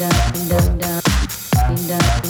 dum dum dum dum dum